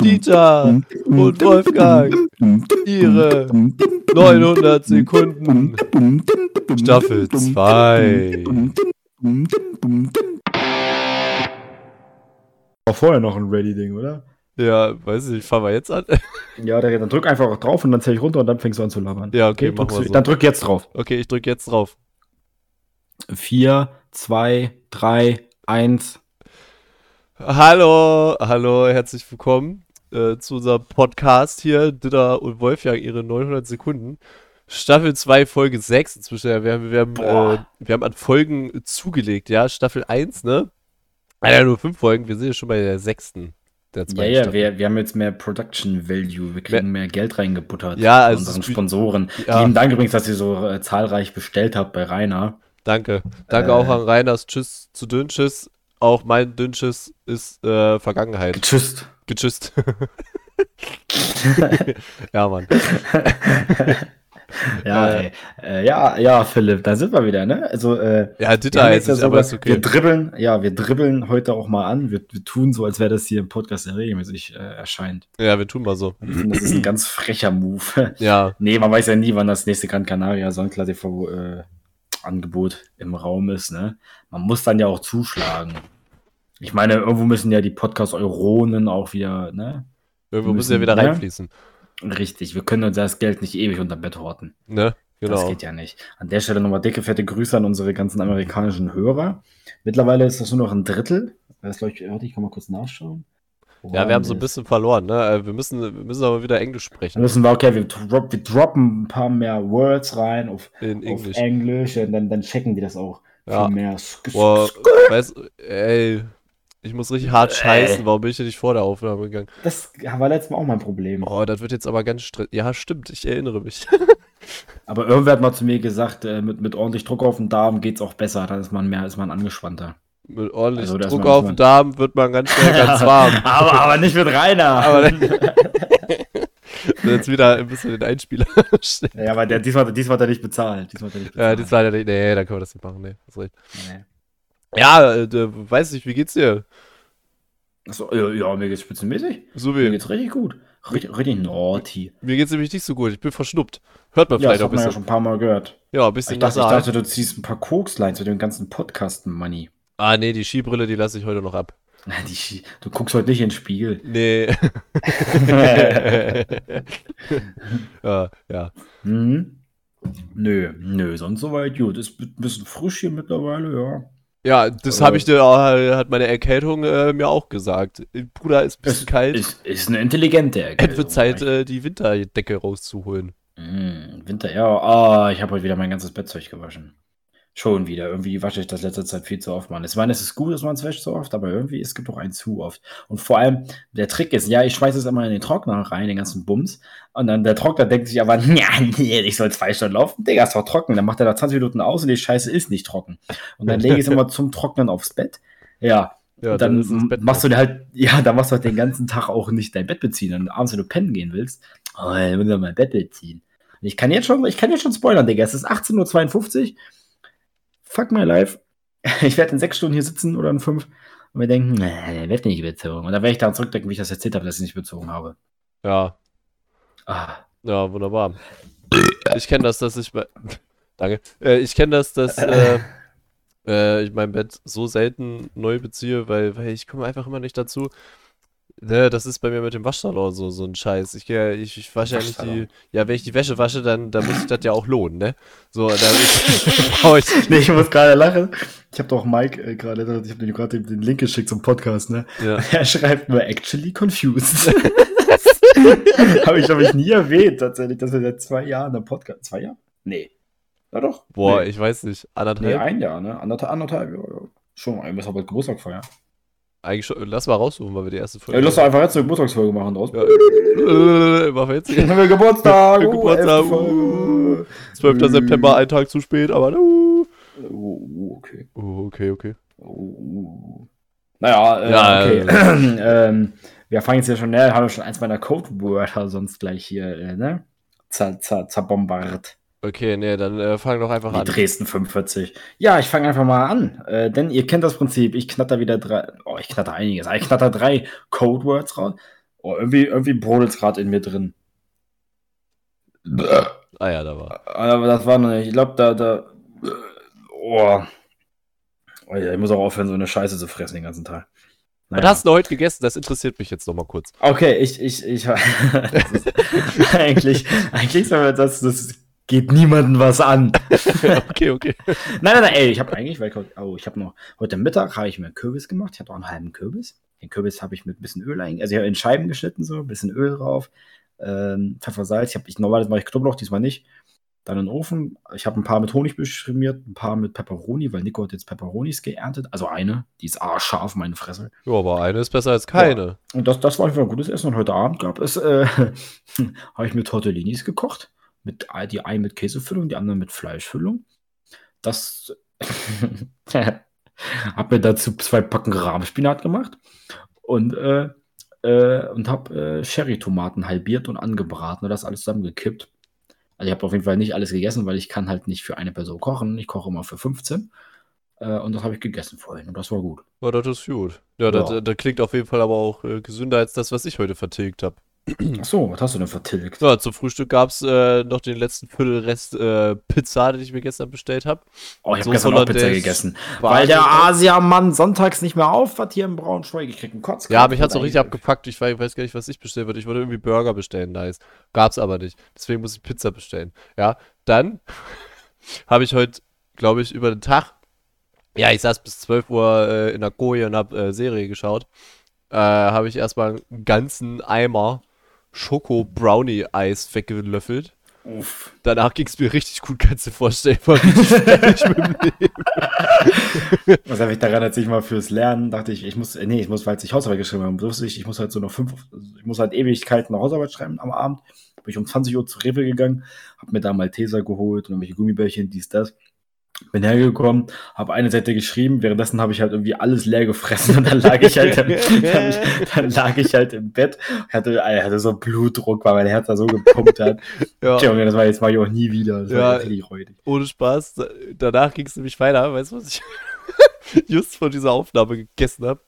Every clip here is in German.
Dieter und Wolfgang, ihre 900 Sekunden. Staffel 2. War vorher noch ein Ready-Ding, oder? Ja, weiß ich, fangen wir jetzt an. Ja, dann drück einfach drauf und dann zähl ich runter und dann fängst du an zu labern. Ja, okay, drückst wir du- so. Dann drück jetzt drauf. Okay, ich drücke jetzt drauf. Vier, zwei, drei, eins. Hallo, hallo, herzlich willkommen äh, zu unserem Podcast hier. Dieter und Wolfgang, ihre 900 Sekunden. Staffel 2, Folge 6 inzwischen. Ja, wir haben, wir, haben, äh, wir haben an Folgen zugelegt, ja. Staffel 1, ne? Ah, ja, nur fünf Folgen. Wir sind ja schon bei der sechsten. Der Ja, ja, Staffel. wir, wir haben jetzt mehr Production Value. Wir kriegen mehr Geld reingebuttert. Ja, von also unseren Sponsoren. Ja. Lieben Dank übrigens, dass ihr so äh, zahlreich bestellt habt bei Rainer. Danke. Danke Äh. auch an Reiners Tschüss zu Dünnschiss. Auch mein Dünnschiss ist äh, Vergangenheit. Tschüss. Getschüsst. ja, Mann. Ja, Äh. ey. Äh, ja, ja, Philipp, da sind wir wieder, ne? Also, äh, Ja, wir Ditter heißt jetzt es, ja aber sowas, ist wir okay. dribbeln, ja, wir dribbeln heute auch mal an. Wir, wir tun so, als wäre das hier im Podcast regelmäßig äh, erscheint. Ja, wir tun mal so. Ich finde, das ist ein ganz frecher Move. Ja, nee, man weiß ja nie, wann das nächste Gran Canaria Sonnenklasse TV äh, Angebot im Raum ist, ne? Man muss dann ja auch zuschlagen. Ich meine, irgendwo müssen ja die Podcast-Euronen auch wieder, ne? irgendwo Wir müssen ja müssen- wieder ne? reinfließen. Richtig, wir können uns das Geld nicht ewig unterm Bett horten. Ne? Das Genau. geht ja nicht. An der Stelle nochmal dicke, fette Grüße an unsere ganzen amerikanischen Hörer. Mittlerweile ist das nur noch ein Drittel. Das ich, warte, ich kann mal kurz nachschauen. Ja, wir haben so ein bisschen verloren, ne? Äh, Wir müssen, wir müssen aber wieder Englisch Dann sprechen. müssen wir, okay, wir, drop, wir droppen ein paar mehr Words rein auf, In auf Englisch. Englisch und dann, dann checken die das auch Ja. viel mehr. Boah, weißt ey, ich muss richtig hart scheißen. Warum bin ich denn nicht vor der Aufnahme gegangen? Das war letztes Mal auch mein Problem. Oh, das wird jetzt aber ganz stressig. Ja, stimmt, ich erinnere mich. Aber irgendwer hat mal zu mir gesagt, äh, mit, mit ordentlich Druck auf den Darm geht's auch besser. Dann ist man mehr, ist man angespannter. Mit ordentlich Also, Druck auf den Darm wird man ganz schnell ganz warm. aber, aber nicht mit Rainer. Aber jetzt wieder ein bisschen den Einspieler. ja, aber der, diesmal, diesmal hat er nicht bezahlt. Diesmal hat er nicht ja, bezahlt. die war ja nicht. Nee, dann können wir das nicht machen. Nee, hast recht. Nee. Ja, äh, d- weiß nicht, wie geht's dir? Achso, ja, ja, mir geht's spitzenmäßig. So Mir wie. geht's richtig gut. Richtig, richtig naughty. Mir geht's nämlich nicht so gut. Ich bin verschnuppt. Hört man Ja, das vielleicht auch hat ein man ja bisschen. schon ein paar Mal gehört. Ja, ein bisschen Ich dachte, ich dachte, du ziehst ein paar Kokslines zu dem ganzen Podcast-Money. Ah, nee, die Skibrille, die lasse ich heute noch ab. Die Du guckst heute nicht in den Spiegel. Nee. ja, ja. Mhm. Nö, nö, sonst soweit gut. Ist ein bisschen frisch hier mittlerweile, ja. Ja, das Äh. habe ich dir, äh, hat meine Erkältung äh, mir auch gesagt. Bruder, ist ein bisschen Ist, kalt. ist, ist eine intelligente Es Erkältung. wird Zeit, äh, die Winterdecke rauszuholen. Mm, Winter, ja. Ah, ich habe heute wieder mein ganzes Bettzeug gewaschen. Schon wieder. Irgendwie wasche ich das letzte Zeit viel zu oft, Mann. Ich meine, es ist gut, dass man es wäscht so oft, aber irgendwie, es gibt auch einen zu oft. Und vor allem, der Trick ist, ja, ich schmeiße es immer in den Trockner rein, den ganzen Bums. Und dann der Trockner denkt sich aber, ja, nee, ich soll zwei Stunden laufen. Digga, ist doch trocken. Dann macht er da 20 Minuten aus und die Scheiße ist nicht trocken. Und dann lege ich es immer zum Trocknen aufs Bett. Ja, Ja, und dann, Bett machst du dir halt, ja, dann machst du halt den ganzen Tag auch nicht dein Bett beziehen. Und abends, wenn du pennen gehen willst, oh, dann will ich mein Bett beziehen. Und ich kann jetzt schon, ich kann jetzt schon spoilern, Digga. Es ist 18.52 Uhr. Fuck my life. Ich werde in sechs Stunden hier sitzen oder in fünf und wir denken, nee, der wird nicht bezogen. Und dann werde ich daran zurückdenken, wie ich das erzählt habe, dass ich nicht bezogen habe. Ja, Ah, ja, wunderbar. Ich kenne das, dass ich. Danke. Äh, ich kenne das, dass äh, äh, ich mein Bett so selten neu beziehe, weil, weil ich komme einfach immer nicht dazu. Ne, das ist bei mir mit dem Waschsalon so, so ein Scheiß. Ich, ich, ich wasche ja nicht die. Ja, wenn ich die Wäsche wasche, dann, dann muss ich das ja auch lohnen, ne? So, da ich. nee, ich muss gerade lachen. Ich habe doch Mike äh, gerade, ich habe dir gerade den, Link geschickt zum Podcast, ne? Ja. Er schreibt nur actually confused. habe ich, glaube ich, nie erwähnt, tatsächlich, dass wir seit zwei Jahren einen Podcast. Zwei Jahre? Nee. Ja doch. Boah, nee. ich weiß nicht. Nee, Anderthalb? ein Jahr, ne? Anderthalb, anderthalb, ja, ja. Schon, ein bisschen bald Geburtstag feiern. Eigentlich schon. Lass mal raussuchen, weil wir die erste Folge. Ja, lass doch einfach jetzt eine Geburtstagsfolge machen draus. Ja. Äh, Machen wir jetzt. Haben wir Geburtstag! Uh, Geburtstag, Folge. 12. September, ein Tag zu spät, aber. Uh. Oh, oh, okay. Oh, okay, okay. Oh. Naja, äh, Ja, okay. ähm, wir fangen jetzt ja schon, ne, haben wir schon eins meiner Codewörter sonst gleich hier, äh, ne? Zer, zer, zerbombard. Okay, nee, dann äh, fang doch einfach Die an. Dresden 45. Ja, ich fange einfach mal an. Äh, denn ihr kennt das Prinzip. Ich knatter wieder drei. Oh, ich knatter einiges. Ich knatter drei Codewords raus. Oh, irgendwie, irgendwie brodelt es gerade in mir drin. Ah ja, da war. Aber das war noch nicht. Ich glaube, da, da. Oh. oh ja, ich muss auch aufhören, so eine Scheiße zu fressen den ganzen Tag. Was hast du heute gegessen? Das interessiert mich jetzt nochmal kurz. Okay, ich, ich, ich. eigentlich, eigentlich sagen wir das, das geht niemandem was an. okay, okay. Nein, nein, nein, ey, ich habe eigentlich, weil ich, oh, ich habe noch, heute Mittag habe ich mir einen Kürbis gemacht. Ich hatte auch einen halben Kürbis. Den Kürbis habe ich mit ein bisschen Öl einge, also ich habe in Scheiben geschnitten, so, ein bisschen Öl drauf, ähm, Pfeffer, Salz. Ich habe, ich, normalerweise mache ich Knoblauch, diesmal nicht. Dann in den Ofen. Ich habe ein paar mit Honig beschmiert, ein paar mit Pepperoni, weil Nico hat jetzt Pepperonis geerntet. Also eine, die ist arschscharf, meine Fresse. Ja, aber eine ist besser als keine. Und das, das war einfach ein gutes Essen. Und heute Abend gab es, äh, habe ich mir Tortellinis gekocht. Mit, die eine mit Käsefüllung, die andere mit Fleischfüllung. Das habe mir dazu zwei Packen Rahmspinat gemacht und, äh, äh, und habe äh, Cherry-Tomaten halbiert und angebraten und das alles zusammengekippt. Also ich habe auf jeden Fall nicht alles gegessen, weil ich kann halt nicht für eine Person kochen. Ich koche immer für 15. Äh, und das habe ich gegessen vorhin und das war gut. Ja, das ist gut. Ja, Ja. Das, das klingt auf jeden Fall aber auch äh, gesünder als das, was ich heute vertilgt habe. Achso, was hast du denn vertilgt? Ja, zum Frühstück gab es äh, noch den letzten Viertelrest äh, Pizza, den ich mir gestern bestellt habe. Oh, ich habe So gestern auch Pizza gegessen. Weil der. Asiamann sonntags nicht mehr auf hat hier in Braunschweig. Ich krieg einen Kotz. Ja, mich hat's auch richtig abgepackt. Ich wei- weiß gar nicht, was ich bestellen würde. Ich wollte irgendwie Burger bestellen, nice. Gab's aber nicht. Deswegen muss ich Pizza bestellen. Ja, dann habe ich heute, glaube ich, über den Tag, ja, ich saß bis 12 Uhr äh, in der Koje und habe äh, Serie geschaut. Äh, habe ich erstmal einen ganzen Eimer Schoko-Brownie-Eis weggelöffelt. Uff. Danach ging's mir richtig gut, kannst du dir vorstellen. War richtig mit dem Leben. Was habe ich daran, als ich mal fürs Lernen dachte ich, ich muss, äh, nee, ich muss, weil ich Hausarbeit geschrieben habe, wusste ich, ich muss halt so noch fünf, ich muss halt Ewigkeiten eine Hausarbeit schreiben am Abend. Bin ich um 20 Uhr zu Rewe gegangen, habe mir da Malteser geholt und irgendwelche Gummibärchen, dies, das. Bin hergekommen, habe eine Seite geschrieben, währenddessen habe ich halt irgendwie alles leer gefressen und dann lag ich halt, im, dann, dann lag ich halt im Bett, hatte, hatte so Blutdruck, weil mein Herz da so gepumpt hat. Ja. Junge, das war jetzt mache ich auch nie wieder. Das Ja. Ohne Spaß. Da- Danach ging es nämlich weiter. Weißt du, was ich just von dieser Aufnahme gegessen habe?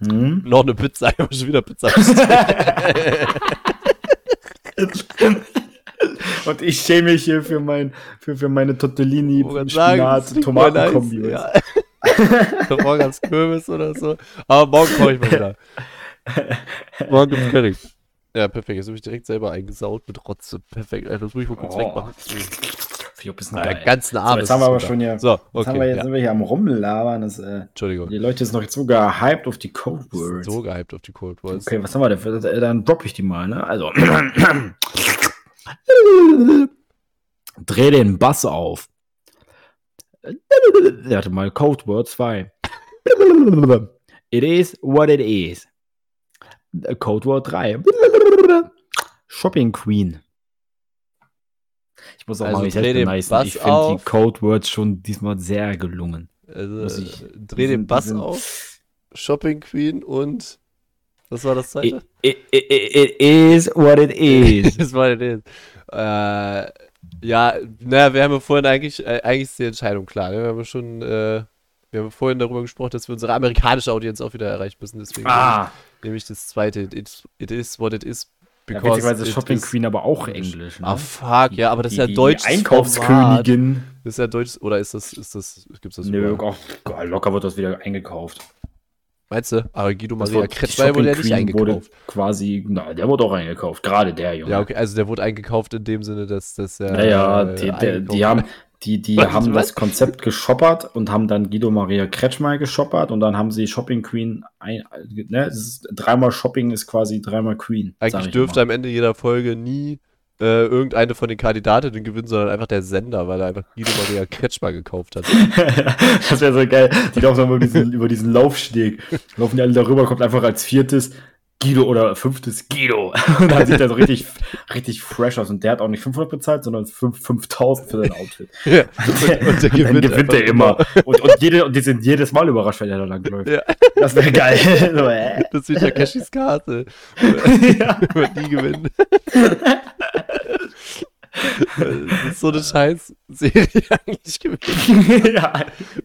Hm? Noch eine Pizza. Ich habe schon wieder Pizza bestellt. Und ich schäme mich hier für, mein, für, für meine Tortellini, das Spinat, Tomatenkombi. nice. Ja. Morgen als Kürbis oder so. Aber morgen koche ich mal wieder. Morgen gibt's Curry. Ja, perfekt. Jetzt habe ich direkt selber eingesaut mit Rotze. Perfekt. Das muss ich mal kurz Oh. wegmachen. Ja, der ganzen So, Abend. jetzt haben wir aber schon hier, So, jetzt, haben wir, jetzt okay. sind wir hier am Rumlabern. Das, äh, Entschuldigung. die Leute sind noch jetzt so gehypt auf die Code Words. So gehypt auf die Cold Wars. Okay, was haben wir denn? Dann droppe ich die mal, ne? Also. Dreh den Bass auf. Warte mal, Code Word 2. It is what it is. Code Word 3. Shopping Queen. Ich muss auch Also mal dreh den beneiden. Bass Ich finde die. Code Words schon diesmal sehr gelungen. Also, ich- dreh den Bass auf. Shopping Queen und. Was war das It, zweite? it, it, it is what it is. das war das. Äh, ja, naja, wir haben ja vorhin eigentlich, äh, eigentlich ist die Entscheidung klar. Ne? Wir haben ja schon, äh, wir haben vorhin darüber gesprochen, dass wir unsere amerikanische Audienz auch wieder erreichen müssen. Deswegen ah, nehme ich das zweite. It, is- it is what it is. ja, because ist it Shopping is- Queen aber auch Englisch. Ne? Ah, fuck, ja, aber das ist ja Die- die deutsches Format. Einkaufskönigin. Das ist ja deutsch, oder ist das, ist das, gibt's das Nö, überall? auch, locker wird das wieder eingekauft. Meinst du? Aber Guido Maria Kretschmer wurde ja nicht Queen wurde eingekauft. Quasi, na, der wurde auch eingekauft. Gerade der Junge. Ja, okay, also der wurde eingekauft in dem Sinne, dass das ja. Naja, äh, die, eingekauft die haben, die, die Was, haben was? das Konzept geshoppert und haben dann Guido Maria Kretschmer geshoppert und dann haben sie Shopping Queen ein, ne, ist, dreimal Shopping ist quasi dreimal Queen. Eigentlich ich dürfte am Ende jeder Folge nie äh, irgendeine von den Kandidatinnen gewinnen, sondern einfach der Sender, weil er einfach Guido Maria Kretschmer gekauft hat. das wäre so geil. Die laufen dann über diesen, über diesen Laufsteg. Laufen die alle darüber, kommt einfach als viertes Guido oder fünftes Guido. Und dann sieht er so richtig, richtig fresh aus. Und der hat auch nicht 500 bezahlt, sondern 5 5000 für sein Outfit. Ja, und, und der Und dann gewinnt er immer. Und, und, jede, und die sind jedes Mal überrascht, wenn er da lang läuft. Ja. Das wäre geil. so, äh. Das ist Takeshis Karte. ja. Wird nie gewinnen. Das ist so eine Scheiß-Serie eigentlich gewesen. ja.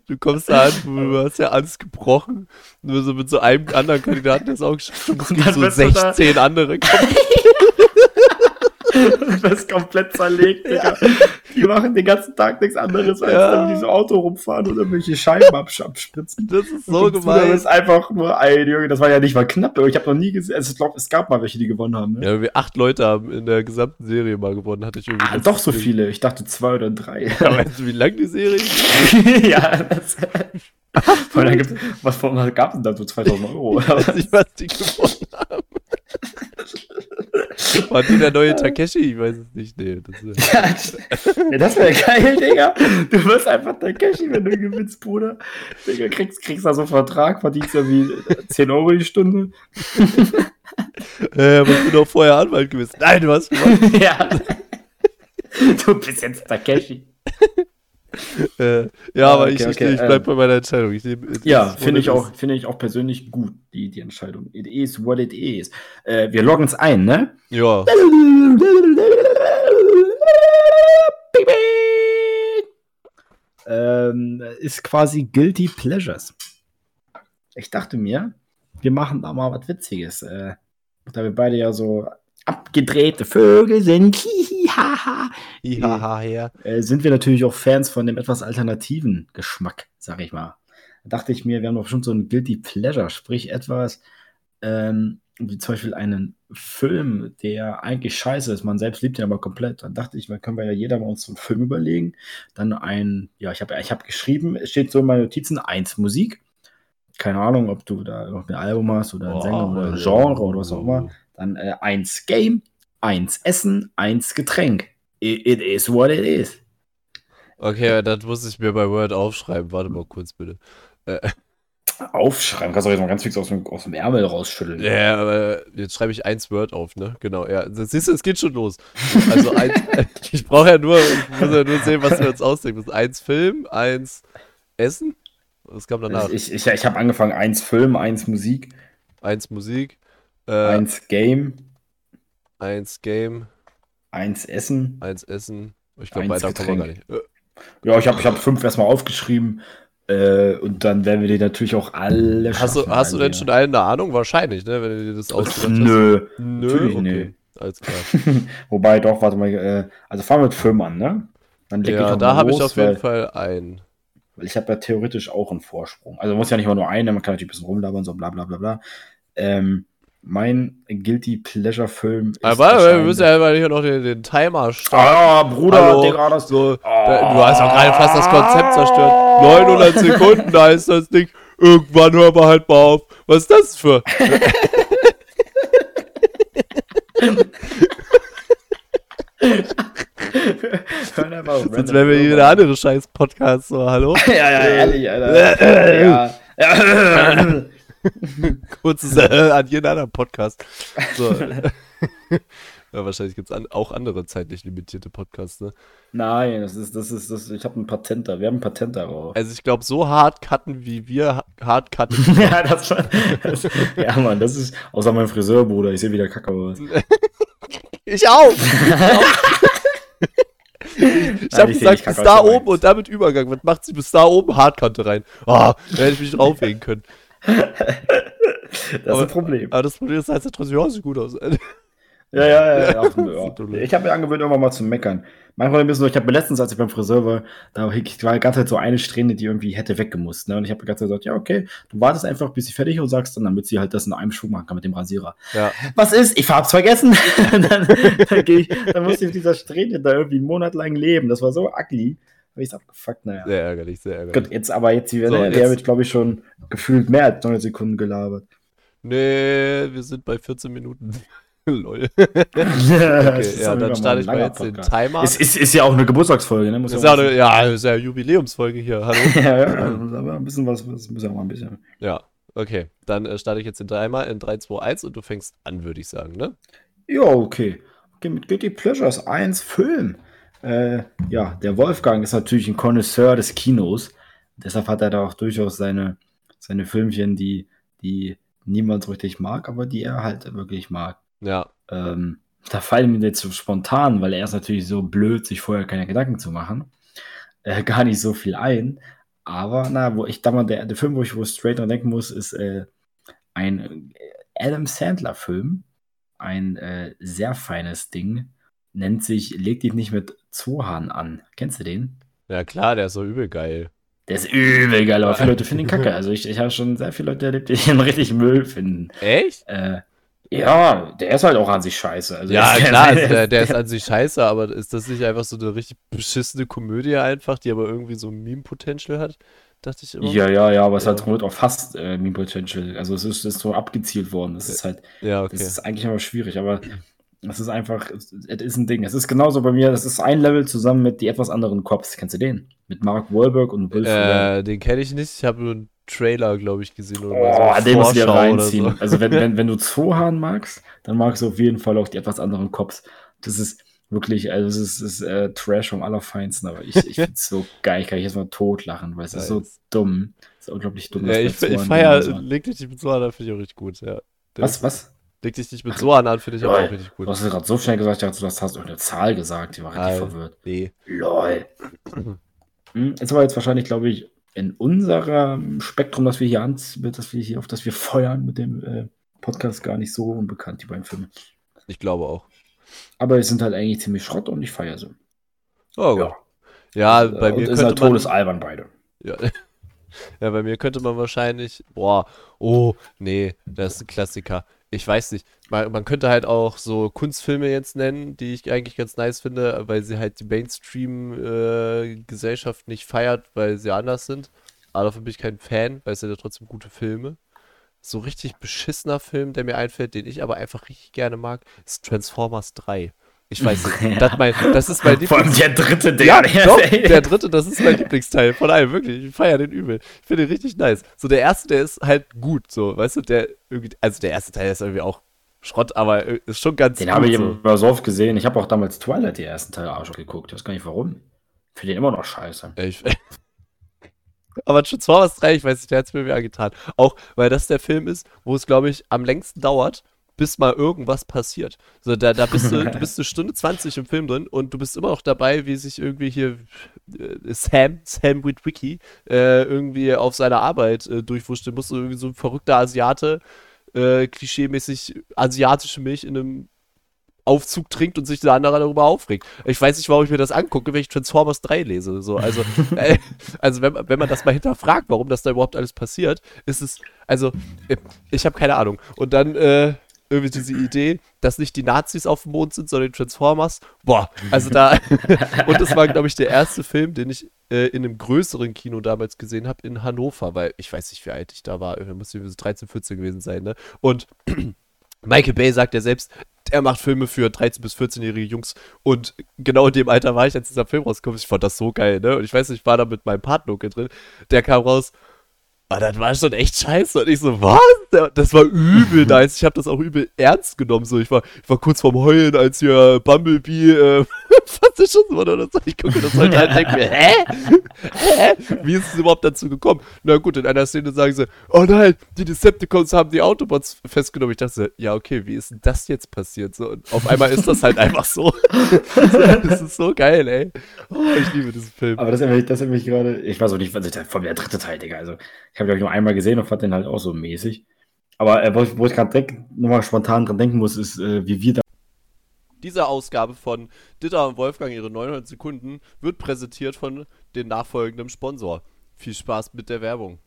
Du kommst da an, du hast ja alles gebrochen. Nur so mit so einem anderen Kandidaten, der es auch geschafft hat. Es gibt so bist du da- 16 andere. Du bist komplett zerlegt, Digga. Die machen den ganzen Tag nichts anderes, als Ja. irgendwie so Auto rumfahren und irgendwelche Scheiben abspritzen. Das ist so Und du, Das gemein. ist einfach nur ein Junge. Das war ja nicht mal knapp. Ich habe noch nie gesehen. Also ich glaube, es gab mal welche, die gewonnen haben. Ne? Ja, wir acht Leute haben in der gesamten Serie mal gewonnen, hatte ich irgendwie. Ah, doch so viele. Ich dachte zwei oder drei. Ja, weißt du, wie lang die Serie ist? ja, das. Vor allem gibt's- was was gab es denn da so 2000 Euro? Oder Ich weiß nicht, was die gewonnen haben. War die der neue Takeshi? Ich weiß es nicht. Nee, das Ja, das wäre geil, Digga. Du wirst einfach Cashy, wenn du gewinnst, Bruder. Digga, kriegst, kriegst da so einen Vertrag, verdienst ja wie 10 Euro die Stunde. äh, aber ich bin doch vorher Anwalt gewesen. Nein, du hast gewonnen. ja. Du bist jetzt Takeshi. Äh, ja, aber okay, ich, ich, okay, ich bleib ähm, bei meiner Entscheidung. Ich it Ja, finde ich auch, is. finde ich auch persönlich gut, die, die Entscheidung. It is what it is. Äh, wir loggen es ein, ne? Ja. Ähm, ist quasi Guilty Pleasures. Ich dachte mir, wir machen da mal was Witziges. Äh, da wir beide ja so abgedrehte Vögel sind, Ihaha, her. äh, sind wir natürlich auch Fans von dem etwas alternativen Geschmack, sag ich mal. Da dachte ich mir, wir haben doch schon so ein Guilty Pleasure, sprich etwas, ähm, wie zum Beispiel einen Film, der eigentlich scheiße ist, man selbst liebt ihn aber komplett. Dann dachte ich, dann können wir ja jeder mal uns so einen Film überlegen. Dann ein, ja, ich habe ich hab geschrieben, es steht so in meinen Notizen, eins Musik. Keine Ahnung, ob du da noch ein Album hast oder ein Sänger oder ein Genre oder was auch immer. Dann äh, eins Game, eins Essen, eins Getränk. It, it is what it is. Okay, das muss ich mir bei Word aufschreiben. Warte mal kurz, bitte. Aufschreiben, kannst du jetzt mal ganz fix aus dem, aus dem Ärmel rausschütteln. Ja, aber jetzt schreibe ich eins Word auf, ne? Genau, ja. Das- Siehst du, es geht schon los. Also eins, ich brauche ja nur, ich muss ja nur sehen, was wir uns ausdenken. Eins Film, eins Essen. Was kam danach? Ich ich, ich habe angefangen, eins Film, eins Musik, Eins Musik, äh, eins, eins Game, eins Essen. eins Essen. Ich glaube, weiter kommen wir gar nicht. Äh, Ja, ich habe ich hab fünf erstmal aufgeschrieben. Äh, und dann werden wir die natürlich auch alle Hast du, hast du denn schon eine Ahnung? Wahrscheinlich, ne? Wenn du dir das ausgedacht hast. Nö. Nö, natürlich okay. nö. Alles klar. Wobei, doch, warte mal. Äh, also fangen wir mit Film an, ne? Dann leg Ja, auch da mal habe ich auf jeden weil- Fall einen. Weil ich habe ja theoretisch auch einen Vorsprung. Also muss ja nicht immer nur eine, man kann natürlich ein bisschen rumlabern, so bla bla bla bla. Ähm, mein Guilty Pleasure Film ist. Aber wir müssen ja mal hier noch den, den Timer starten. Ah, Bruder, Hallo, Digga, das. So, da, du hast doch gerade fast das Konzept zerstört. 900 Sekunden, da ist das Ding. Irgendwann hören wir halt mal auf. Was ist das für? Hör einfach auf, Sonst wären wir hier wieder andere scheiß Podcast. So, hallo? Ja, ja, ehrlich, Alter. ja. ja. Kurzes äh, an jeden anderen Podcast. So. ja, wahrscheinlich gibt es an, auch andere zeitlich limitierte Podcasts, ne? Nein, das ist, das ist, das ich habe ein Patent da. Wir haben ein Patent darauf. Also ich glaube, so hart cutten, wie wir ha- hart cutten. ja, das schon. Das, ja, Mann, das ist außer mein Friseurbruder. Ich sehe wieder kacke aus. Ich auch! Ich habe ich gesagt, bis da oben und damit Übergang. Was macht sie bis da oben? Hardkante rein. Ah, da hätte ich mich drauflegen können. Das ist Aber- ein Problem. Aber das Problem ist, das heißt trotzdem, ja, sieht gut aus. Ja, ja, ja. ja, ja. Ich habe mir angewöhnt, irgendwann mal zu meckern. Mein Problem ist nur, ich habe mir letztens, als ich beim Friseur war, da war die ganze Zeit so eine Strähne, die irgendwie hätte weggemusst. Ne? Und ich habe die ganze Zeit gesagt, ja, okay, du wartest einfach, bis sie fertig ist und sagst dann, damit sie halt das in einem Schwung machen kann mit dem Rasierer. Ja, Was ist? Ich hab's vergessen. dann, dann, ich, dann musste ich mit dieser Strähne da irgendwie einen Monat lang leben. Das war so ugly. Hab ich's abgefuckt, naja. sehr ärgerlich, sehr ärgerlich. Gut, jetzt aber jetzt, So, der, der wird, glaube ich, schon gefühlt mehr als 9 Sekunden gelabert. Nee, wir sind bei 14 Minuten. Lol. okay, ja, dann starte ich mal jetzt den Timer. Ist, ist, ist ja auch eine Geburtstagsfolge, ne? Muss ist ja eine, ja, ist ja eine Jubiläumsfolge hier. Hallo. ja, ja, aber ein bisschen was, was muss ja auch mal ein bisschen. Ja, okay. Dann äh, starte ich jetzt den Timer in 3, 2, 1 und du fängst an, würde ich sagen, ne? Ja, okay. Okay, mit Guilty Pleasures 1 Film. Äh, ja, der Wolfgang ist natürlich ein Connoisseur des Kinos. Deshalb hat er da auch durchaus seine, seine Filmchen, die, die niemand so richtig mag, aber die er halt wirklich mag. Ja. Ähm, da fallen mir jetzt so spontan, weil er ist natürlich so blöd, sich vorher keine Gedanken zu machen, äh, gar nicht so viel ein. Aber na, wo ich da mal der, der Film, wo ich wo straight dran denken muss, ist äh, ein Adam Sandler-Film. Ein äh, sehr feines Ding. Nennt sich Leg dich nicht mit Zohan an. Kennst du den? Ja klar, der ist so übel geil. Der ist übel geil, aber viele Leute finden ihn kacke. Also ich, ich habe schon sehr viele Leute erlebt, die ihn richtig Müll finden. Echt? Äh, ja, der ist halt auch an sich scheiße. Also Ja, klar, also der, der ist an sich scheiße, aber ist das nicht einfach so eine richtig beschissene Komödie einfach, die aber irgendwie so Meme-Potential hat? Dachte ich immer. Ja, ja, ja, aber es Ja. hat halt auch fast äh, Meme Potential. Also es ist, ist so abgezielt worden. Das ist halt, Ja, das okay. ist eigentlich immer schwierig, aber es ist einfach, es, ist ein Ding. Es ist genauso bei mir, das ist ein Level zusammen mit die etwas anderen Cops. Kennst du den? Mit Mark Wahlberg und Will. Äh, den kenne ich nicht. Ich habe nur einen Trailer, glaube ich, gesehen. Oder Oh, so den musst du dir reinziehen. so. Also wenn, wenn, wenn du Zohan magst, dann magst du auf jeden Fall auch die etwas anderen Cops. Das ist wirklich, also es ist, ist äh, Trash vom Allerfeinsten, aber ich, ich finde es so geil. Ich kann ich jetzt mal totlachen, weil es ist so dumm. Es ist unglaublich dumm. Ja, ich, ich Zohan feier, genauso- leg dich mit Sohan an, finde ich auch richtig gut. Ja. Der Was, was? Leg dich nicht mit Sohan an, finde ich aber Lol. auch richtig gut. Du hast es gerade so schnell gesagt, ich dachte, du hast irgendeine Zahl gesagt, die war richtig Ah, verwirrt. Nee. Lol. Hm, Ist aber jetzt wahrscheinlich, glaube ich, in unserem Spektrum, das wir hier an, das wir hier, auf das wir feuern mit dem äh, Podcast gar nicht so unbekannt, die beiden Filme. Ich glaube auch. Aber es sind halt eigentlich ziemlich Schrott und ich feiere sie. Oh, Ja. ja. Und, bei äh, mir ist halt todesalbern beide. Ja. ja, bei mir könnte man wahrscheinlich, boah, oh, nee, das ist ein Klassiker. Ich weiß nicht. Man, man könnte halt auch so Kunstfilme jetzt nennen, die ich eigentlich ganz nice finde, weil sie halt die Mainstream-Gesellschaft nicht feiert, weil sie anders sind. Aber dafür bin ich kein Fan, weil es sind ja trotzdem gute Filme. So richtig beschissener Film, der mir einfällt, den ich aber einfach richtig gerne mag, ist Transformers 3. Ich weiß nicht. Das, mein, das ist mein Vor allem der dritte, der. ja, doch, der dritte, das ist mein Lieblingsteil von allem, wirklich. Ich feiere den übel. Ich finde den richtig nice. So, der erste, der ist halt gut, so, weißt du, der irgendwie, also der erste Teil ist irgendwie auch Schrott, aber ist schon ganz Den habe ich so. immer so oft gesehen. Ich habe auch damals Twilight, die ersten Teile auch schon geguckt. Ich weiß gar nicht warum. Ich finde den immer noch scheiße. Ich, aber Transformers 3, ich weiß nicht, der hat es mir wieder angetan. Auch, weil das der Film ist, wo es, glaube ich, am längsten dauert, bis mal irgendwas passiert. So, da, da bist du, du bist eine Stunde 20 im Film drin und du bist immer noch dabei, wie sich irgendwie hier äh, Sam, Sam Witwicky, äh, irgendwie auf seiner Arbeit äh, durchwurschteln muss. So Irgendwie so ein verrückter Asiate, äh, klischeemäßig asiatische Milch in einem Aufzug trinkt und sich der andere darüber aufregt. Ich weiß nicht, warum ich mir das angucke, wenn ich Transformers 3 lese. So, also, äh, also wenn, wenn man das mal hinterfragt, warum das da überhaupt alles passiert, ist es, also, äh, ich habe keine Ahnung. Und dann, äh, irgendwie diese Idee, dass nicht die Nazis auf dem Mond sind, sondern die Transformers. Boah, also da. und das war, glaube ich, der erste Film, den ich äh, in einem größeren Kino damals gesehen habe in Hannover, weil ich weiß nicht, wie alt ich da war. Irgendwie muss ich so 13, 14 gewesen sein, ne? Und Michael Bay sagt ja selbst, er macht Filme für 13- bis 14-jährige Jungs. Und genau in dem Alter war ich, als dieser Film rauskam. Ich fand das so geil, ne? Und ich weiß nicht, ich war da mit meinem Partner drin. Der kam raus. Ah, das war schon echt scheiße. Und ich so, was? Das war übel nice. Ich habe das auch übel ernst genommen. So, ich war, ich war kurz vorm Heulen, als hier Bumblebee äh, verschossen wurde oder so. Ich gucke das heute an und denke mir, hä? Hä? Wie ist es überhaupt dazu gekommen? Na gut, in einer Szene sagen sie, oh nein, die Decepticons haben die Autobots festgenommen. Ich dachte, so, ja, okay, wie ist denn das jetzt passiert? So, und auf einmal ist das halt einfach so. das ist so geil, ey. Oh, ich liebe diesen Film. Aber das erinnert mich, mich gerade. Ich weiß auch nicht, was ich da von der dritte Teil, Digga. Also, ich habe, glaube ich, nur einmal gesehen und fand den halt auch so mäßig. Aber äh, wo ich, ich gerade nochmal spontan dran denken muss, ist, äh, wie wir da. Diese Ausgabe von Ditter und Wolfgang, ihre 900 Sekunden, wird präsentiert von dem nachfolgenden Sponsor. Viel Spaß mit der Werbung.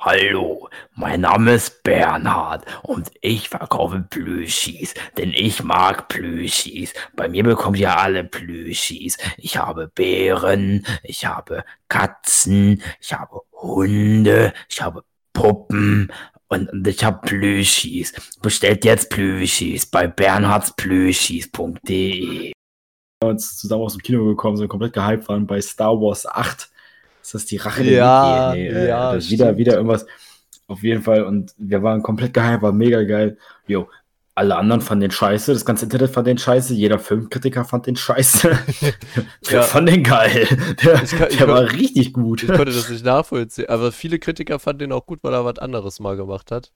Hallo, mein Name ist Bernhard und ich verkaufe Plüschis, denn ich mag Plüschis. Bei mir bekommt ihr alle Plüschis. Ich habe Bären, ich habe Katzen, ich habe Hunde, ich habe Puppen und, ich habe Plüschis. Bestellt jetzt Plüschis bei bernhardsplüschis.de. uns zusammen aus dem Kino gekommen sind, komplett gehypt waren bei Star Wars 8. Ist das die Rache der Ja, Jedi? Nee, ja, das ist wieder, wieder irgendwas. Auf jeden Fall. Und wir waren komplett gehypt, war mega geil. Jo, alle anderen fanden den scheiße, das ganze Internet fand den scheiße, jeder Filmkritiker fand den scheiße. Ja. Der fand den geil. Der, kann- der war richtig gut. Ich konnte das nicht nachvollziehen, aber viele Kritiker fanden den auch gut, weil er was anderes mal gemacht hat.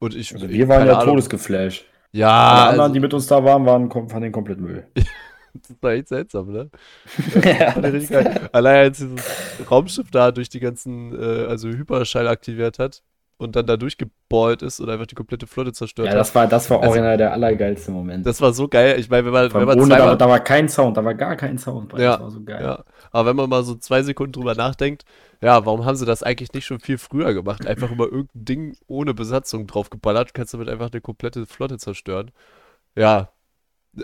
Und ich, Also ich- wir waren ja Ahnung. todesgeflasht. Ja, Alle anderen, also, die mit uns da waren, waren fanden den komplett Müll. das war echt seltsam, ne? ja. Allein als dieses Raumschiff da durch die ganzen, äh, also Hyperschall aktiviert hat und dann da durchgeballt ist und einfach die komplette Flotte zerstört ja, hat. das war, das war Also- original der allergeilste Moment. Das war so geil. Ich meine, wenn man, wenn man ohne, da, zweimal, da war kein Sound, da war gar kein Sound. Ja, das war so geil. ja, aber wenn man mal so zwei Sekunden drüber nachdenkt, ja, warum haben sie das eigentlich nicht schon viel früher gemacht? Einfach über irgendein Ding ohne Besatzung draufgeballert, kannst du damit einfach eine komplette Flotte zerstören. Ja,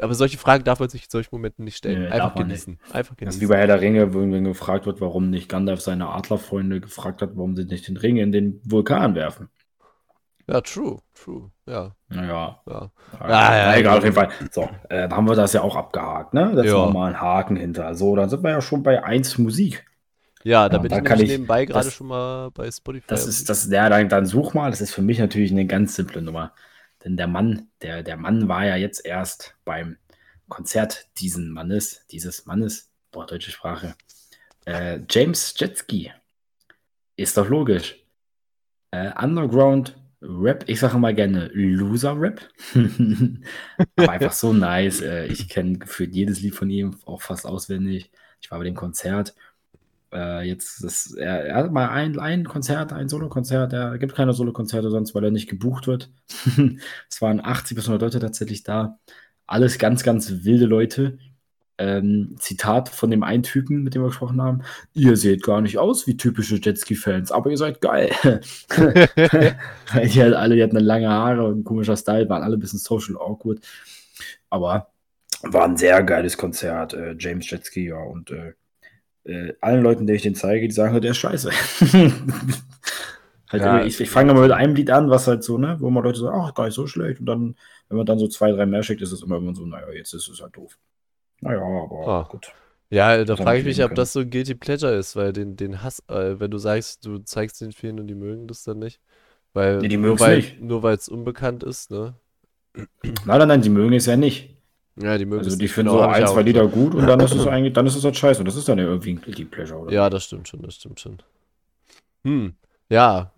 aber solche Fragen darf man sich in solchen Momenten nicht stellen. Nee, Einfach genießen. Einfach Das ist wie genießen. bei Herr der Ringe, wenn gefragt wird, warum nicht Gandalf seine Adlerfreunde gefragt hat, warum sie nicht den Ring in den Vulkan werfen. Ja, true, true. Ja, Naja, ja. ja, ja, egal, auf jeden Fall. So, äh, da haben wir das ja auch abgehakt, ne? Da Ja. war mal einen Haken hinter. So, dann sind wir ja schon bei 1 Musik. Ja, da Ja, bin da ich kann ich- nebenbei gerade schon mal bei Spotify. Das ist, das, ja, dann, dann such mal, das ist für mich natürlich eine ganz simple Nummer. Denn der Mann, der, der Mann war ja jetzt erst beim Konzert diesen Mannes, dieses Mannes, boah, deutsche Sprache. Äh, James Jetski. Ist doch logisch. Äh, Underground Rap, ich sage mal gerne Loser Rap. Aber einfach so nice. Äh, ich kenne gefühlt jedes Lied von ihm, auch fast auswendig. Ich war bei dem Konzert. Äh, jetzt, das, er, er hat mal ein, ein Konzert, ein Solo-Konzert. Er gibt keine Solo-Konzerte sonst, weil er nicht gebucht wird. es waren 80 bis 100 Leute tatsächlich da. Alles ganz, ganz wilde Leute. Ähm, Zitat von dem einen Typen, mit dem wir gesprochen haben. Ihr seht gar nicht aus wie typische Jetski-Fans, aber ihr seid geil. die halt alle, die hatten lange Haare und komischer Style, waren alle ein bisschen social awkward. Aber war ein sehr geiles Konzert. Äh, James Jetski, ja, und äh, äh, allen Leuten, denen ich den zeige, die sagen halt, der ist scheiße. halt Ja, immer, ich ich fange immer mit einem Lied an, was halt so, ne, wo man Leute sagen, ach, gar nicht so schlecht. Und dann, wenn man dann so zwei, drei mehr schickt, ist es immer irgendwann so, naja, jetzt ist es halt doof. Naja, aber Ah. gut. Ja, da frage ich mich, ob können. das so ein Guilty Pleasure ist, weil den, den Hass, äh, wenn du sagst, du zeigst den vielen und die mögen das dann nicht. Weil, Nee, die nur mögen's weil, nicht. nur weil es unbekannt ist, ne? Nein, nein, nein, die mögen es ja nicht. Ja, die mögen Also es die finden genau, so ein, zwei Lieder gut und dann ist es eigentlich, dann ist es halt scheiße. Und das ist dann ja irgendwie ein Guilty Pleasure, oder? Ja, das stimmt schon, das stimmt schon. Hm, ja.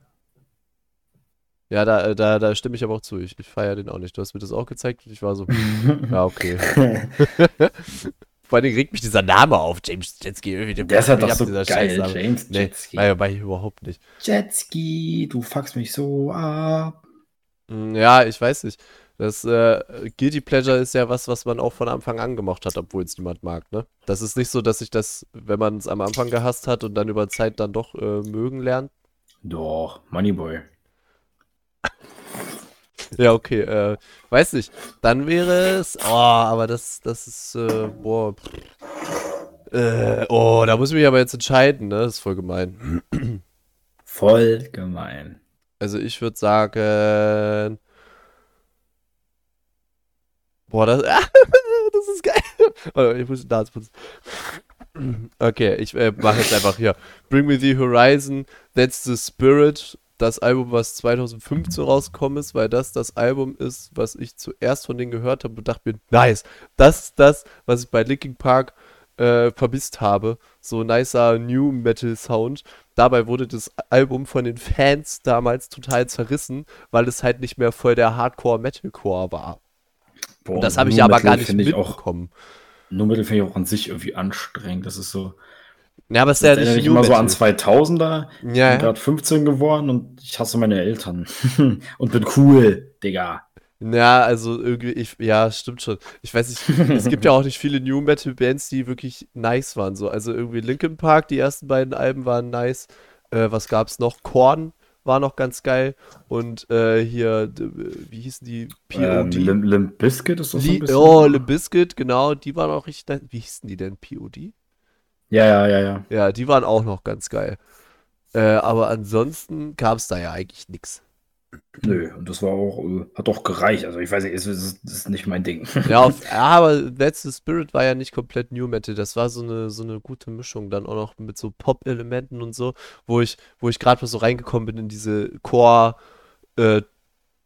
Ja, da, äh, da, da stimme ich aber auch zu. Ich, ich feiere den auch nicht. Du hast mir das auch gezeigt und ich war so, ja, okay. Vor allem regt mich dieser Name auf, James Jetski. Irgendwie, Der ist halt mich doch so dieser geil, Scheißname. James Nee, Jetski. nein, war ich überhaupt nicht. Jetski, du fuckst mich so ab. Hm, Ja, ich weiß nicht. Das äh, Guilty Pleasure ist ja was, was man auch von Anfang an gemacht hat, obwohl es niemand mag, ne? Das ist nicht so, dass ich das, wenn man es am Anfang gehasst hat und dann über Zeit dann doch äh, mögen lernt. Doch, Moneyboy. Ja, okay, äh, weiß nicht. Dann wäre es, oh, aber das, das ist, äh, boah, äh, oh, da muss ich mich aber jetzt entscheiden, ne? Das ist voll gemein. Voll gemein. Also ich würde sagen, boah, das, das ist geil. Ich muss die Nase putzen. Okay, ich äh, mache jetzt einfach hier. Bring Me the Horizon, That's the Spirit. Das Album, was 2015 rausgekommen ist, weil das das Album ist, was ich zuerst von denen gehört habe und dachte mir, nice, das ist das, was ich bei Linkin Park äh, vermisst habe. So nicer New Metal Sound. Dabei wurde das Album von den Fans damals total zerrissen, weil es halt nicht mehr voll der Hardcore Metalcore war. Boah, Und das habe ich aber gar nicht ich auch, mitbekommen. Nur Metal finde ich auch an sich irgendwie anstrengend. Das ist so. Ja, aber es ist ja nicht immer so an Metal. 2000er. Ich Ja, bin ja. gerade 15 geworden und ich hasse meine Eltern. und bin cool, Digga. Ja, also irgendwie, ich, ja, stimmt schon. Ich weiß nicht, es gibt ja auch nicht viele New Metal Bands, die wirklich nice waren. So. Also irgendwie Linkin Park, die ersten beiden Alben waren nice. Äh, was gab's noch? Korn war noch ganz geil. Und äh, hier, wie hießen die? Ähm, POD? Limp, Limp Bizkit ist das so ein Li bisschen. oh, Limp Bizkit, genau, die waren auch richtig. Wie hießen die denn? POD? Ja, ja, ja, ja. Ja, die waren auch noch ganz geil. Äh, aber ansonsten gab's da ja eigentlich nix. Nö, und das war auch, äh, hat doch gereicht. Also ich weiß nicht, es ist, ist nicht mein Ding. Ja, auf, ja, aber That's the Spirit war ja nicht komplett New Metal. Das war so eine, so eine gute Mischung, dann auch noch mit so Pop-Elementen und so, wo ich, wo ich gerade mal so reingekommen bin in diese Core, äh,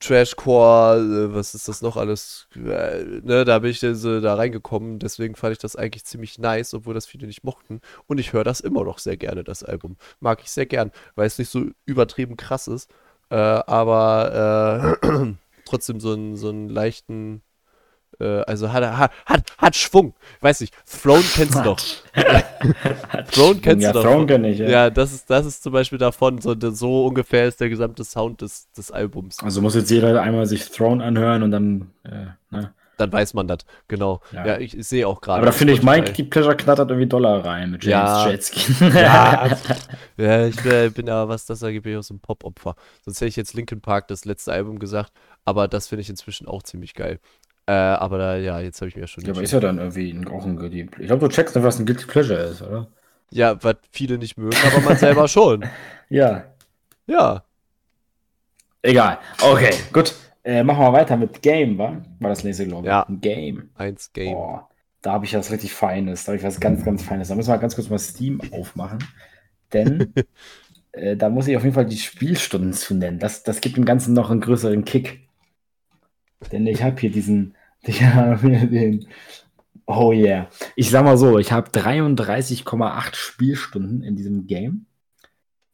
Trashcore, äh, was ist das noch alles? Äh, ne, da bin ich so da reingekommen, deswegen fand ich das eigentlich ziemlich nice, obwohl das viele nicht mochten. Und ich höre das immer noch sehr gerne, das Album. Mag ich sehr gern, weil es nicht so übertrieben krass ist. Äh, aber äh, trotzdem so einen, so einen leichten, äh, also hat, hat, hat, hat Schwung. Weiß nicht, Throne kennst du doch. Throne kennst ja, du doch. Throne kenn ich, ja. Ja, das ist, das ist zum Beispiel davon, so, so ungefähr ist der gesamte Sound des, des Albums. Also muss jetzt jeder einmal sich Throne anhören und dann, äh, ne? Dann weiß man das, genau. Ja, Ja. ich, ich sehe auch gerade. Aber da finde ich, mein Spotify. Guilty Pleasure knattert irgendwie Dollar rein mit James Ja. Jetski. Ja, ja ich bin, bin ja, was das angeht, bin ich auch so ein Pop-Opfer. Sonst hätte ich jetzt Linkin Park, das letzte Album, gesagt. Aber das finde ich inzwischen auch ziemlich geil. Äh, aber da, ja, jetzt habe ich mir schon Ja, aber ist ja dann irgendwie ein, auch ein Guilty Pleasure. Ich glaube, du checkst nicht, was ein Guilty Pleasure ist, oder? Ja, was viele nicht mögen, aber man selber schon. Ja. Ja. Egal. Okay, gut. Äh, machen wir weiter mit Game, wa? War das nächste, glaube ich. Ja. Game. Eins Game. Boah, da habe ich was richtig Feines. Da habe ich was ganz, ganz Feines. Da müssen wir ganz kurz mal Steam aufmachen. Denn äh, da muss ich auf jeden Fall die Spielstunden zu nennen. Das, das gibt dem Ganzen noch einen größeren Kick. Denn ich habe hier diesen. Ich habe hier den. Oh yeah. Ich sag mal so, ich habe 33,8 Spielstunden in diesem Game.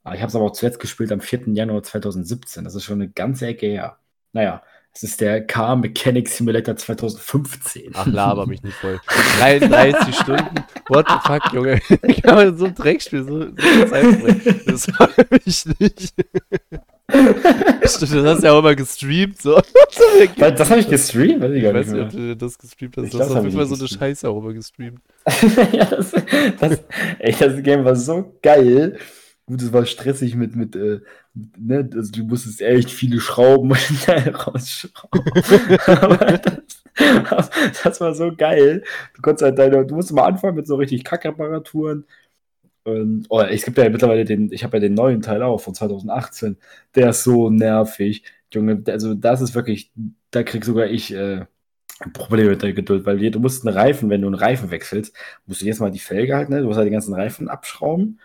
Aber ich habe es aber auch zuletzt gespielt am 4. Januar 2017. Das ist schon eine ganze Ecke her. Naja, es ist der Car Mechanic Simulator 2015. Ach, laber mich nicht voll. 33 Stunden? What the fuck, Junge? Kann man so ein Dreckspiel so, so Zeit? Das war ich nicht. Stimmt, das hast du ja auch immer gestreamt, so. Das habe ich gestreamt, weiß ich Ich weiß nicht ob du das gestreamt hast. Ich Du glaub, hast auf jeden ich Fall so eine. Scheiße auch immer gestreamt. ja, das, das, ey, das Game war so geil. Gut, es war stressig mit, mit, äh, mit, ne, also du musstest echt viele Schrauben rausschrauben. Aber das, das war so geil. Du konntest halt deine, du musst mal anfangen mit so richtig Kackreparaturen. Und, oh, es gibt ja mittlerweile den, ich habe ja den neuen Teil auch von 2018. Der ist so nervig. Junge, also das ist wirklich, da krieg sogar ich äh, Probleme mit der Geduld, weil du musst einen Reifen, wenn du einen Reifen wechselst, musst du jetzt mal die Felge halt, ne? Du musst halt die ganzen Reifen abschrauben.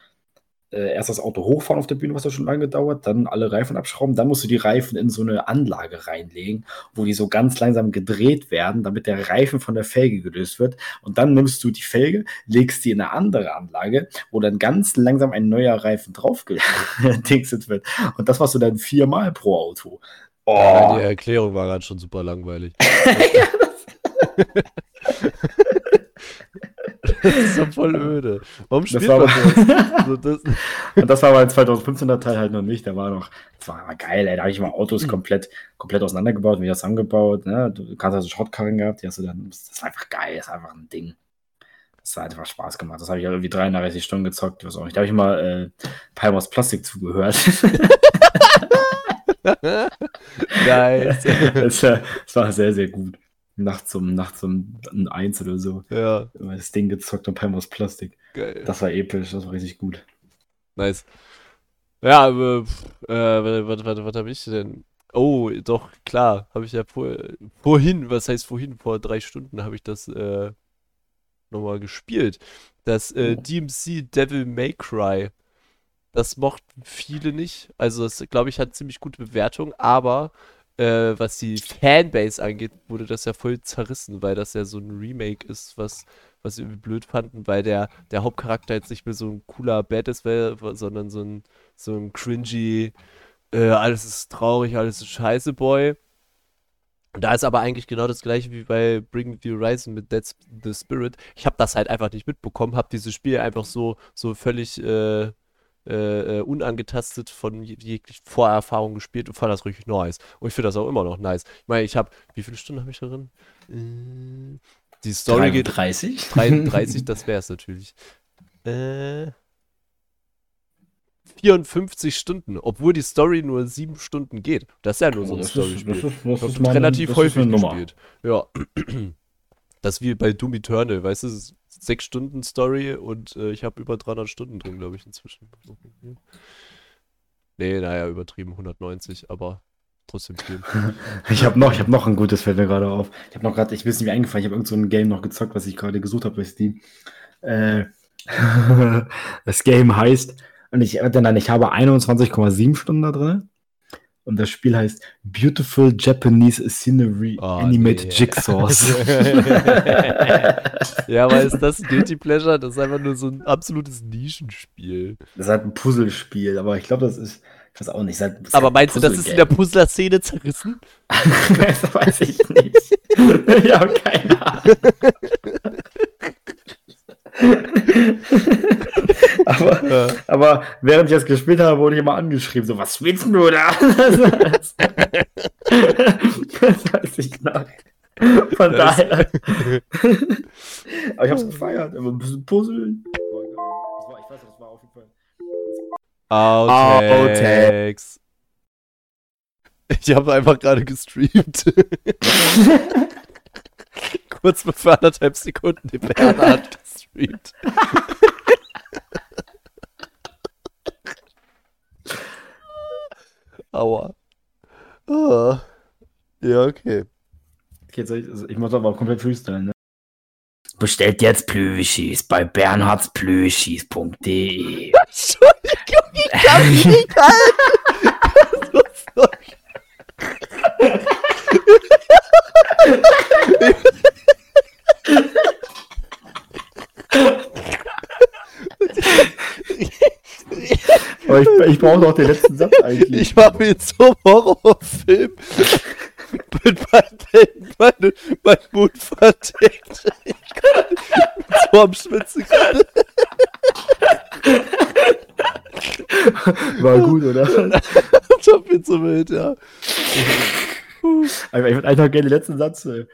Äh, erst das Auto hochfahren auf der Bühne, was ja schon lange dauert, dann alle Reifen abschrauben, dann musst du die Reifen in so eine Anlage reinlegen, wo die so ganz langsam gedreht werden, damit der Reifen von der Felge gelöst wird. Und dann nimmst du die Felge, legst die in eine andere Anlage, wo dann ganz langsam ein neuer Reifen draufgedingset wird. Und das machst du dann viermal pro Auto. Ja, Oh, die Erklärung war gerade schon super langweilig. das ist doch voll öde. Warum das spielt war man aber, das? So, das? Und das war beim 2015er Teil halt noch nicht. Da war noch, das war aber geil, ey. Da habe ich mal Autos komplett, komplett auseinandergebaut, wieder zusammengebaut. Ne? Du kannst also Schrottkarren gehabt, die hast du dann. Das war einfach geil, das war einfach ein Ding. Das hat einfach Spaß gemacht. Das habe ich ja irgendwie 33 Stunden gezockt, ich weiß auch nicht. Da habe ich mal äh, Palmos Plastik zugehört. nice. das, das war sehr, sehr gut. Nachts um, nachts um eins oder so. ja, das Ding gezockt und Palmos Plastik. geil. Das war episch, das war richtig gut. Nice. Ja, aber, äh, was, was, was habe ich denn? Oh, doch, klar, habe ich ja vor, vorhin, was heißt vorhin, vor drei Stunden habe ich das äh, nochmal gespielt. Das äh, Oh. DMC Devil May Cry. Das mochten viele nicht. Also, das, glaube ich, hat ziemlich gute Bewertung, aber äh, was die Fanbase angeht, wurde das ja voll zerrissen, weil das ja so ein Remake ist, was, was sie irgendwie blöd fanden, weil der, der Hauptcharakter jetzt nicht mehr so ein cooler Badass wäre, sondern so ein, so ein cringy, äh, alles ist traurig, alles ist scheiße Boy. Und da ist aber eigentlich genau das gleiche wie bei Bring the Horizon mit Dead the Spirit. Ich habe das halt einfach nicht mitbekommen, habe dieses Spiel einfach so, so völlig äh, äh, äh, unangetastet von je- jeglichen Vorerfahrung gespielt und fand das richtig nice. Und ich finde das auch immer noch nice. Ich meine, ich habe, wie viele Stunden habe ich darin? Äh, die Story geht 33? 33, das wäre es natürlich. Äh, 54 Stunden, obwohl die Story nur 7 Stunden geht. Das ist ja nur so ein Story-Spiel. das ist relativ häufig gespielt. Ja. Das ist wie bei Doom Eternal, weißt du, 6 Stunden Story und äh, ich habe über 300 Stunden drin, glaube ich, inzwischen. Nee, naja, übertrieben 190, aber trotzdem viel. Ich habe noch, ich noch ein gutes, fällt mir gerade auf. Ich habe noch gerade, ich es nicht mehr eingefallen, ich habe irgend so ein Game noch gezockt, was ich gerade gesucht habe bei Steam. Äh, das Game heißt, und ich, nein, ich habe 21,7 Stunden da drin. Und das Spiel heißt Beautiful Japanese Scenery Oh, Animated nee. Jigsaws. ja, aber ist das Guilty Pleasure? Das ist einfach nur so ein absolutes Nischenspiel. Das ist halt ein Puzzlespiel, aber ich glaube, das ist, ich Das auch nicht. Das ist Aber halt meinst du, das ist in der. Puzzler-Szene zerrissen? das weiß ich nicht. ich habe keine Ahnung. aber, Ja. aber während ich das gespielt habe, wurde ich immer angeschrieben, so, was willst du da? das, weiß ich noch. Von Das- daher. aber ich hab's gefeiert. Aber ein bisschen puzzeln. Ich weiß, das war auf jeden Fall. Outtakes. Ich habe einfach gerade gestreamt. Kurz bevor anderthalb Sekunden die Bernhard gestreamt. Aua. Ah. Ja, okay. Okay, ich, also ich muss aber komplett freestylen, ne? Bestellt jetzt Plüschis bei bernhardsplüschis.de. Entschuldigung, ich kann nicht halten. Ich, ich brauche noch den letzten Satz eigentlich. Ich war mir so einem Horrorfilm mit meinen Händen meine, mein Mund verdeckt. Ich konnte so am Schwitzen. gerade. War gut, oder? Ich hab mir so wild, ja. Ich würde einfach gerne den letzten Satz. Äh,